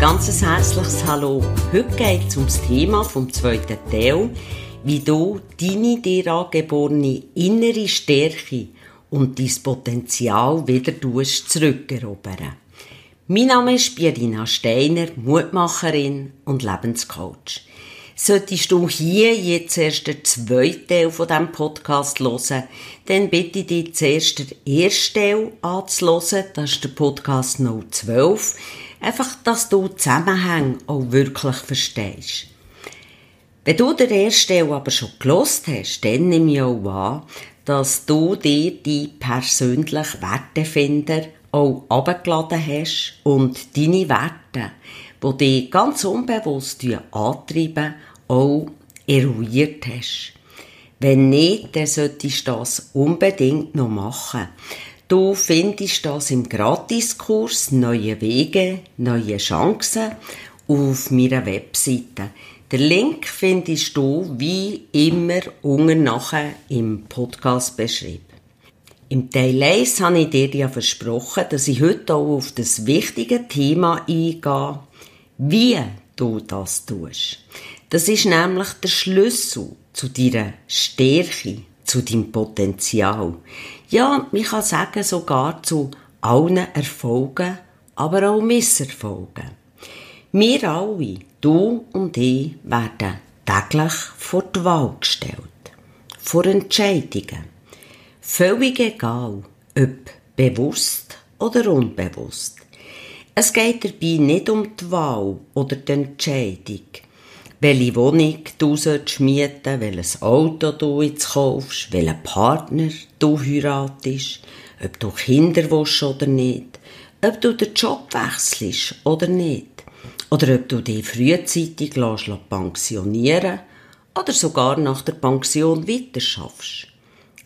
ganz herzliches Hallo. Heute geht es um das Thema vom zweiten Teil, wie du deine dir angeborene innere Stärke und dein Potenzial wieder zurückerobern. Mein Name ist Birina Steiner, Mutmacherin und Lebenscoach. Solltest du hier jetzt erst den zweiten Teil von diesem Podcast hören, dann bitte ich dich zuerst den ersten Teil anzuhören. Das ist der Podcast No 12. Einfach, dass du Zusammenhänge auch wirklich verstehst. Wenn du den ersten Teil aber schon gelost hast, dann nehme ich auch an, dass du dir die persönlichen Wertefinder auch abgeladen hast und deine Werte, die dich ganz unbewusst antreiben, auch eruiert hast. Wenn nicht, dann solltest du das unbedingt noch machen. Du findest das im Gratiskurs Neue Wege, neue Chancen auf meiner Webseite. Den Link findest du wie immer unten nachher im Podcast beschrieben. Im Teil 1 habe ich dir ja versprochen, dass ich heute auch auf das wichtige Thema eingehe, wie du das tust. Das ist nämlich der Schlüssel zu deiner Stärke, zu deinem Potenzial. Ja, man kann sagen, sogar zu allen Erfolgen, aber auch Misserfolgen. Wir alle, du und ich, werden täglich vor die Wahl gestellt. Vor Entscheidungen. Völlig egal, ob bewusst oder unbewusst. Es geht dabei nicht um die Wahl oder die Entscheidung, welche Wohnung du mieten sollst, welches Auto du jetzt kaufst, welchen Partner du heiratest, ob du Kinder willst oder nicht, ob du den Job wechselst oder nicht, oder ob du dich frühzeitig lässt, pensionieren oder sogar nach der Pension weiter schaffst.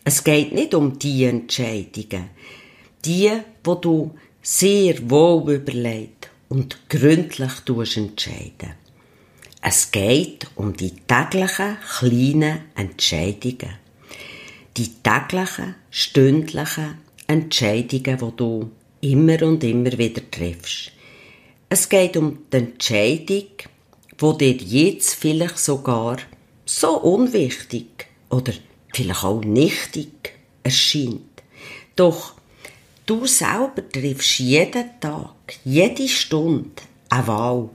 Es geht nicht um die Entscheidungen, die, wo du sehr wohl überlegt und gründlich entscheiden. Es geht um die täglichen kleinen Entscheidungen. Die täglichen, stündlichen Entscheidungen, die du immer und immer wieder triffst. Es geht um die Entscheidung, wo dir jetzt vielleicht sogar so unwichtig oder vielleicht auch nichtig erscheint. Doch du selber triffst jeden Tag, jede Stunde eine Wahl.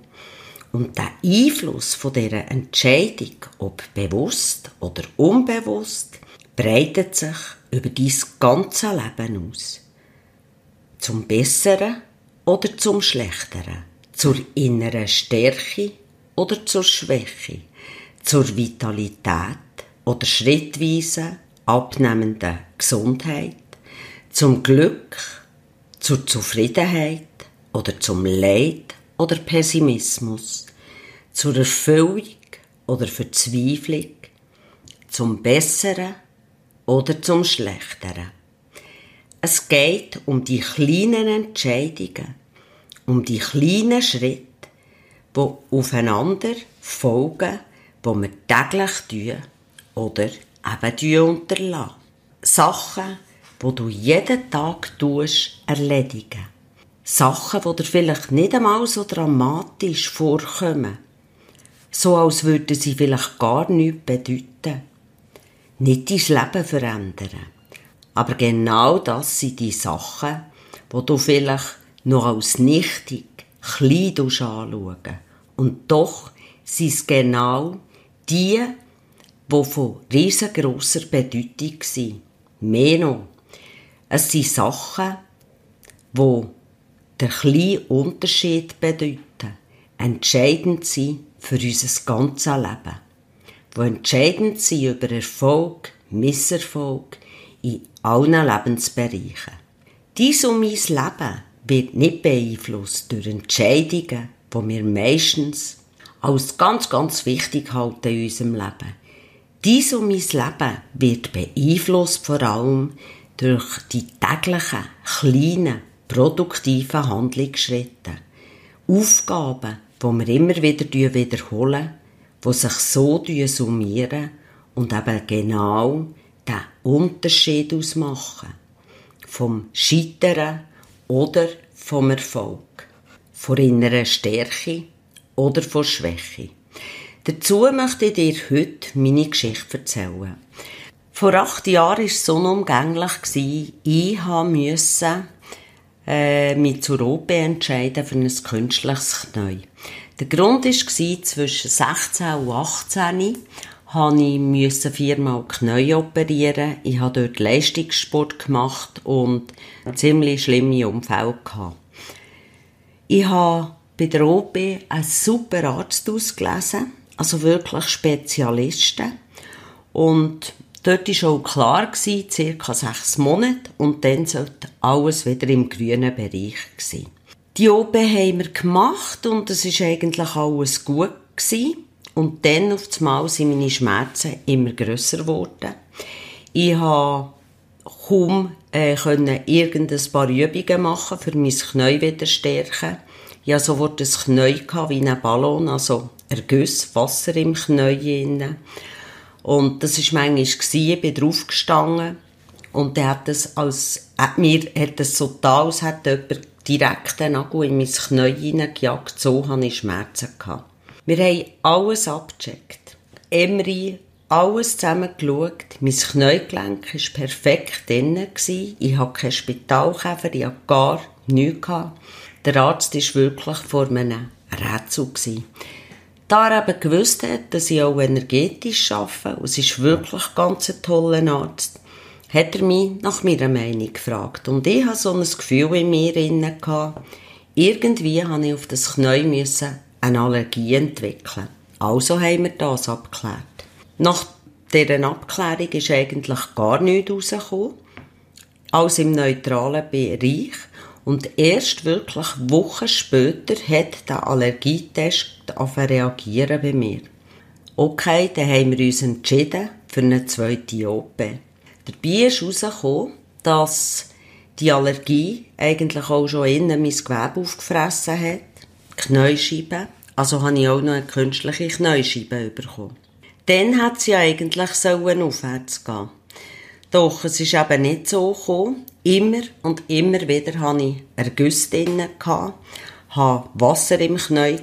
Und der Einfluss von dieser Entscheidung, ob bewusst oder unbewusst, breitet sich über dein ganze Leben aus. Zum Besseren oder zum Schlechteren, zur inneren Stärke oder zur Schwäche, zur Vitalität oder schrittweise abnehmenden Gesundheit, zum Glück, zur Zufriedenheit oder zum Leid oder Pessimismus, zur Erfüllung oder Verzweiflung, zum Besseren oder zum Schlechteren. Es geht um die kleinen Entscheidungen, um die kleinen Schritte, die aufeinander folgen, die wir täglich tun oder eben unterlassen. Sachen, die du jeden Tag tust, erledigen. Sachen, die dir vielleicht nicht einmal so dramatisch vorkommen. So als würden sie vielleicht gar nichts bedeuten. Nicht dein Leben verändern. Aber genau das sind die Sachen, die du vielleicht noch als nichtig, klein anschauen. Und doch sind es genau die, die von riesengroßer Bedeutung sind. Mehr noch. Es sind Sachen, die der kleine Unterschied bedeuten, entscheidend sein für unser ganzes Leben, wo entscheidend sind über Erfolg, Misserfolg in allen Lebensbereichen. Dies und mein Leben wird nicht beeinflusst durch Entscheidungen, die wir meistens als ganz, ganz wichtig halten in unserem Leben. Dies und mein Leben wird beeinflusst vor allem durch die täglichen, kleinen, produktiven Handlungsschritten. Aufgaben, die wir immer wieder wiederholen, die sich so summieren und eben genau den Unterschied ausmachen. Vom Scheitern oder vom Erfolg. von innerer Stärke oder von Schwäche. Dazu möchte ich dir heute meine Geschichte erzählen. Vor acht Jahren war es unumgänglich. Ich musste äh, mich zur OP entscheiden für ein künstliches Knie. Der Grund war, zwischen 16 und 18 musste ich viermal Knie operieren. Ich habe dort Leistungssport gemacht und ziemlich schlimme Unfälle. Ich habe bei der OP einen super Arzt ausgelesen, also wirklich Spezialisten. Und dort war auch klar, circa sechs Monate, und dann sollte alles wieder im grünen Bereich sein. Die OP haben wir gemacht und es war eigentlich alles gut. Und dann auf einmal sind meine Schmerzen immer grösser geworden. Ich konnte kaum äh, irgendein paar Übungen machen, für mein Knie wieder stärken. Ich hatte sofort ein Knie wie ein Ballon, also Erguss, Wasser im Knie. Und das war manchmal, ich bin draufgestanden und der hat das als, hat mir, hat das so da, als hätte jemand direkt einen Nagel in mein Knie hineingejagt, so hatte ich Schmerzen. Gehabt. Wir haben alles abgecheckt. Emri, alles zusammen geschaut. Mein Kniegelenk war perfekt drin. Ich hatte keinen Spitalkäfer, ich hatte gar nichts. Der Arzt war wirklich vor einem Rätsel. Da er eben gewusst hat, dass ich auch energetisch arbeite, und es ist wirklich ganz ein toller Arzt, hat er mich nach meiner Meinung gefragt. Und ich hatte so ein Gefühl in mir inne irgendwie musste ich auf das Knie eine Allergie entwickeln. Also haben wir das abgeklärt. Nach dieser Abklärung ist eigentlich gar nichts rausgekommen, als im neutralen Bereich. Und erst wirklich Wochen später hat der Allergietest reagieren bei mir. Okay, dann haben wir uns entschieden für eine zweite OP. Dabei ist herausgekommen, dass die Allergie eigentlich auch schon innen mein Gewebe aufgefressen hat. Kniescheiben. Also habe ich auch noch eine künstliche Kniescheibe bekommen. Dann hat sie eigentlich sollen aufwärts gehen. Doch es ist eben nicht so gekommen. Immer und immer wieder hatte ich Ergüsse drin, hatte Wasser im Knie,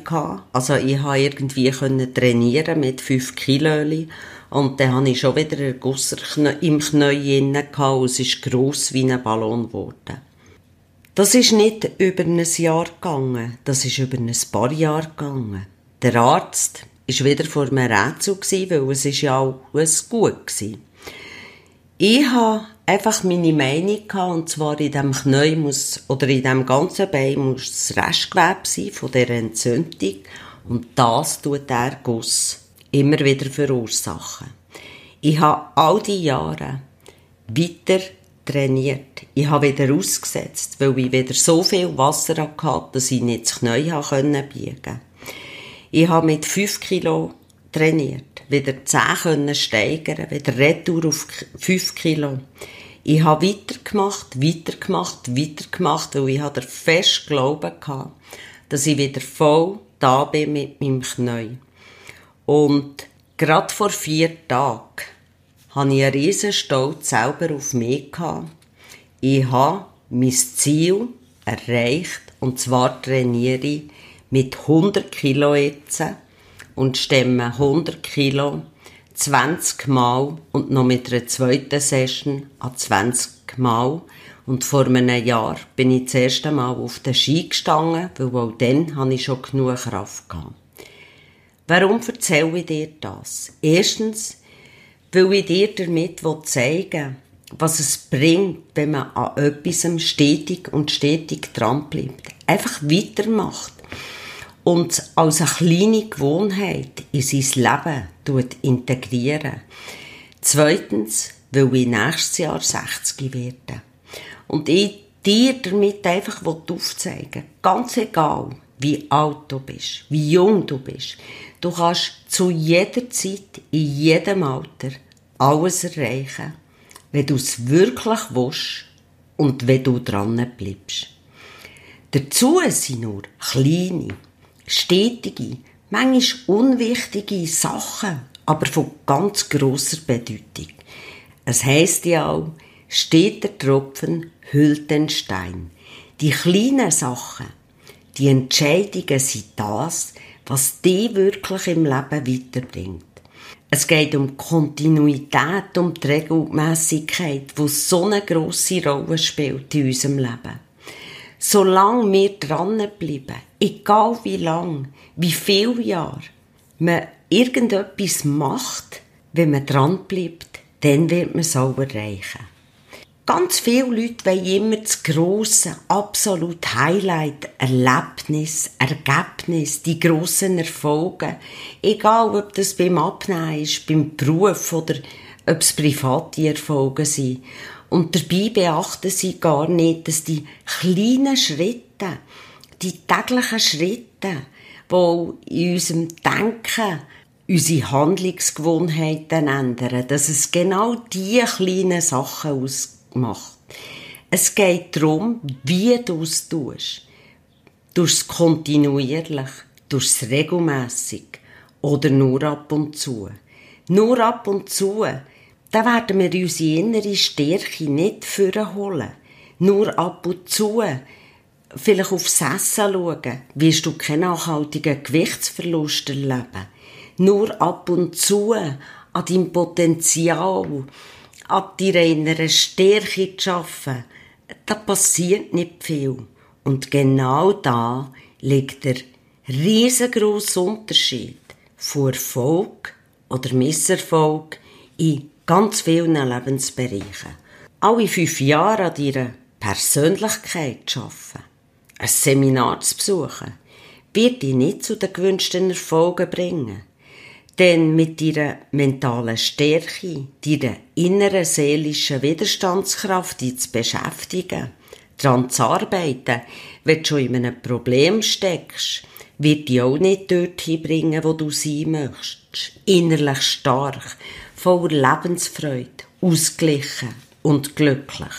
also ich konnte irgendwie trainieren mit 5 Kilo und dann hatte ich schon wieder einen Guss im Knie drin und es ist gross wie ein Ballon geworden. Das ist nicht über ein Jahr gegangen, das ist über ein paar Jahre gegangen. Der Arzt war wieder vor einem Rätsel, weil es ist ja alles gut war. Ich hatte einfach meine Meinung gehabt, und zwar in diesem Knie muss, oder in diesem ganzen Bein muss das Restgewebe sein von dieser Entzündung und das tut der Guss immer wieder verursachen. Ich habe all die Jahre weiter trainiert. Ich habe wieder ausgesetzt, weil ich wieder so viel Wasser hatte, dass ich nicht das Knie biegen konnte. Ich habe mit 5 Kilo trainiert, wieder 10 können steigern, wieder Retour auf 5 Kilo. Ich habe weitergemacht, weitergemacht, weitergemacht, weil ich hatte fest Glauben hatte, dass ich wieder voll da bin mit meinem Knie. Und gerade vor vier Tagen hatte ich einen riesen Stolz selber auf mich. Gehabt. Ich habe mein Ziel erreicht, und zwar trainiere ich mit 100 Kilo jetzt und stemme 100 Kilo 20 Mal und noch mit einer zweiten Session an 20 Mal. Und vor einem Jahr bin ich das erste Mal auf den Ski gestanden, weil auch dann hatte ich schon genug Kraft. Gehabt. Warum erzähle ich dir das? Erstens, weil ich dir damit zeigen will, was es bringt, wenn man an etwas stetig und stetig dranbleibt. Einfach weitermacht und als eine kleine Gewohnheit in sein Leben integrieren. Zweitens, weil ich nächstes Jahr 60 werde. Und ich dir damit einfach aufzeigen ganz egal, wie alt du bist, wie jung du bist, du kannst zu jeder Zeit, in jedem Alter, alles erreichen, wenn du es wirklich willst und wenn du dran bleibst. Dazu sind nur kleine, stetige, manchmal unwichtige Sachen, aber von ganz grosser Bedeutung. Es heisst ja auch, steht der Tropfen hüllt den Stein. Die kleinen Sachen, Die Entscheidungen sind das, was dich wirklich im Leben weiterbringt. Es geht um Kontinuität, um die Regelmäßigkeit, die so eine grosse Rolle spielt in unserem Leben. Solange wir dranbleiben, egal wie lang, wie viele Jahre, man irgendetwas macht, wenn man dranbleibt, dann wird man es auch erreichen. Ganz viele Leute wollen immer das grosse, absolute Highlight, Erlebnis, Ergebnis, die grossen Erfolge. Egal, ob das beim Abnehmen ist, beim Beruf oder ob es private Erfolge sind. Und dabei beachten sie gar nicht, dass die kleinen Schritte, die täglichen Schritte, die in unserem Denken unsere Handlungsgewohnheiten ändern, dass es genau diese kleinen Sachen ausgeht macht. Es geht darum, wie du es tust. Durchs kontinuierlich, durchs regelmässig oder nur ab und zu. Nur ab und zu, da werden wir unsere innere Stärke nicht holen. Nur ab und zu, vielleicht aufs Essen schauen, wirst du keinen nachhaltigen Gewichtsverlust erleben. Nur ab und zu an deinem Potenzial an deiner inneren Stärke zu arbeiten, da passiert nicht viel. Und genau da liegt der riesengroße Unterschied von Erfolg oder Misserfolg in ganz vielen Lebensbereichen. Alle fünf Jahre an deiner Persönlichkeit zu arbeiten, ein Seminar zu besuchen, wird dich nicht zu den gewünschten Erfolgen bringen. Denn mit ihrer mentalen Stärke, ihrer inneren seelischen Widerstandskraft, die zu beschäftigen, daran zu arbeiten, wenn du schon in einem Problem steckst, wird dich auch nicht dorthin bringen, wo du sein möchtest. Innerlich stark, voller Lebensfreude, ausgeglichen und glücklich.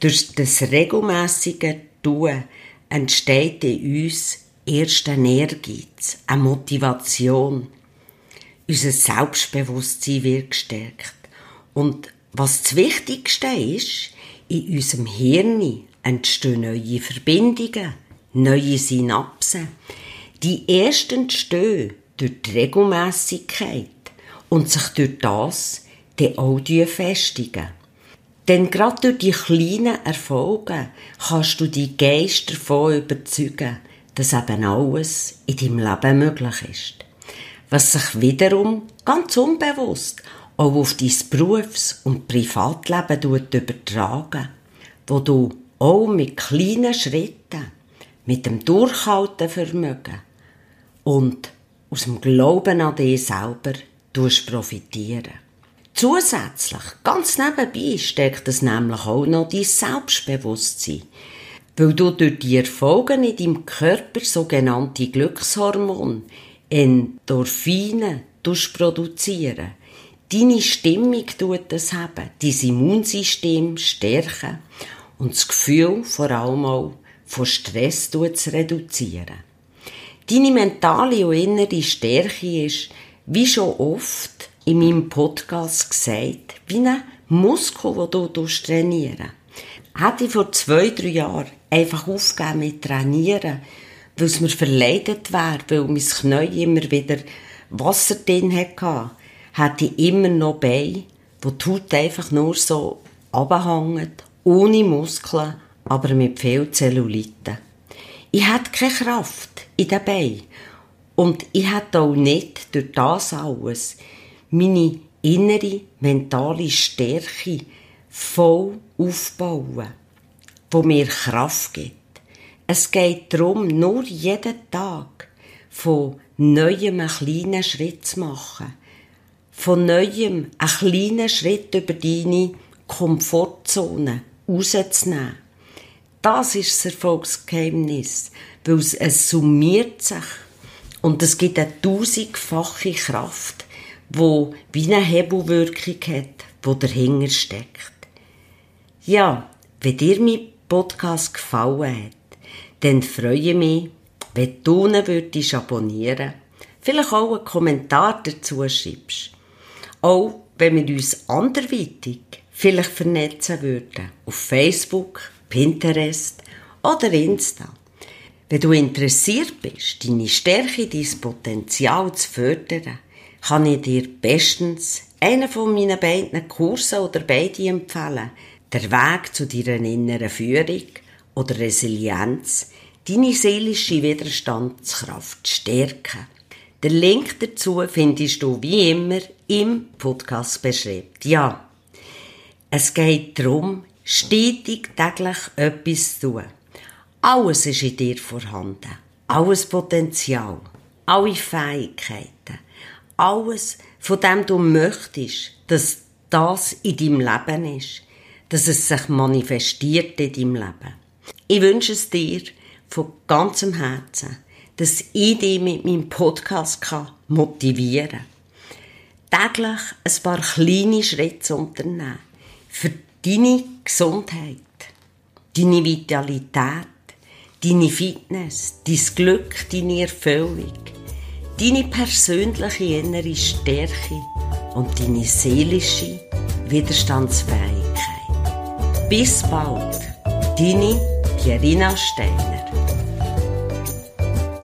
Durch das regelmäßige Tun entsteht in uns erst ein Ehrgeiz, eine Motivation, unser Selbstbewusstsein wird gestärkt. Und was das Wichtigste ist, in unserem Hirn entstehen neue Verbindungen, neue Synapsen. Die ersten entstehen durch die Regelmässigkeit und sich durch das die auch festigen. Denn gerade durch die kleinen Erfolge kannst du die Geist davon überzeugen, dass eben alles in deinem Leben möglich ist was sich wiederum ganz unbewusst auch auf dein Berufs- und Privatleben übertragen, wo du auch mit kleinen Schritten, mit dem Durchhaltevermögen und aus dem Glauben an dich selber profitieren. Zusätzlich, ganz nebenbei, steckt es nämlich auch noch dein Selbstbewusstsein, weil du durch die Erfolge in deinem Körper sogenannte Glückshormone Endorphine produzieren. Deine Stimmung tut das haben, dein Immunsystem stärken und das Gefühl vor allem auch von Stress zu reduzieren. Deine mentale und innere Stärke ist, wie schon oft in meinem Podcast gesagt, wie ein Muskel, den du trainieren Hätte ich vor zwei, drei Jahren einfach aufgegeben mit Trainieren, weil es mir verleidet wäre, weil mein Knie immer wieder Wasser drin hatte, hatte ich immer noch Beine, wo die Haut einfach nur so abhängt, ohne Muskeln, aber mit viel Zellulite. Ich hatte keine Kraft in den Beinen. Und ich hatte auch nicht durch das alles meine innere mentale Stärke voll aufbauen, wo mir Kraft gibt. Es geht darum, nur jeden Tag von neuem einen kleinen Schritt zu machen. Von neuem einen kleinen Schritt über deine Komfortzone rauszunehmen. Das ist das Erfolgsgeheimnis, weil es summiert sich und es gibt eine tausendfache Kraft, wo wie eine Hebelwirkung hat, wo dahinter steckt. Ja, wenn dir mein Podcast gefallen hat, dann freue ich mich, wenn du ihn würdest abonnieren vielleicht auch einen Kommentar dazu schreibst. Auch wenn wir uns anderweitig vielleicht vernetzen würden, auf Facebook, Pinterest oder Insta. Wenn du interessiert bist, deine Stärke, dein Potenzial zu fördern, kann ich dir bestens einen von meinen beiden Kursen oder beide empfehlen. Der Weg zu deiner inneren Führung oder Resilienz, deine seelische Widerstandskraft stärken. Den Link dazu findest du wie immer im Podcast beschrieben. Ja, es geht darum, stetig täglich etwas zu tun. Alles ist in dir vorhanden. Alles Potenzial. Alle Fähigkeiten. Alles, von dem du möchtest, dass das in deinem Leben ist. Dass es sich manifestiert in deinem Leben. Ich wünsche es dir von ganzem Herzen, dass ich dich mit meinem Podcast motivieren kann. Täglich ein paar kleine Schritte zu unternehmen. Für deine Gesundheit, deine Vitalität, deine Fitness, dein Glück, deine Erfüllung, deine persönliche innere Stärke und deine seelische Widerstandsfähigkeit. Bis bald, deine Pierina Steiner.